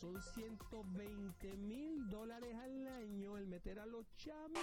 Son 120 mil dólares al año el meter a los chamitos.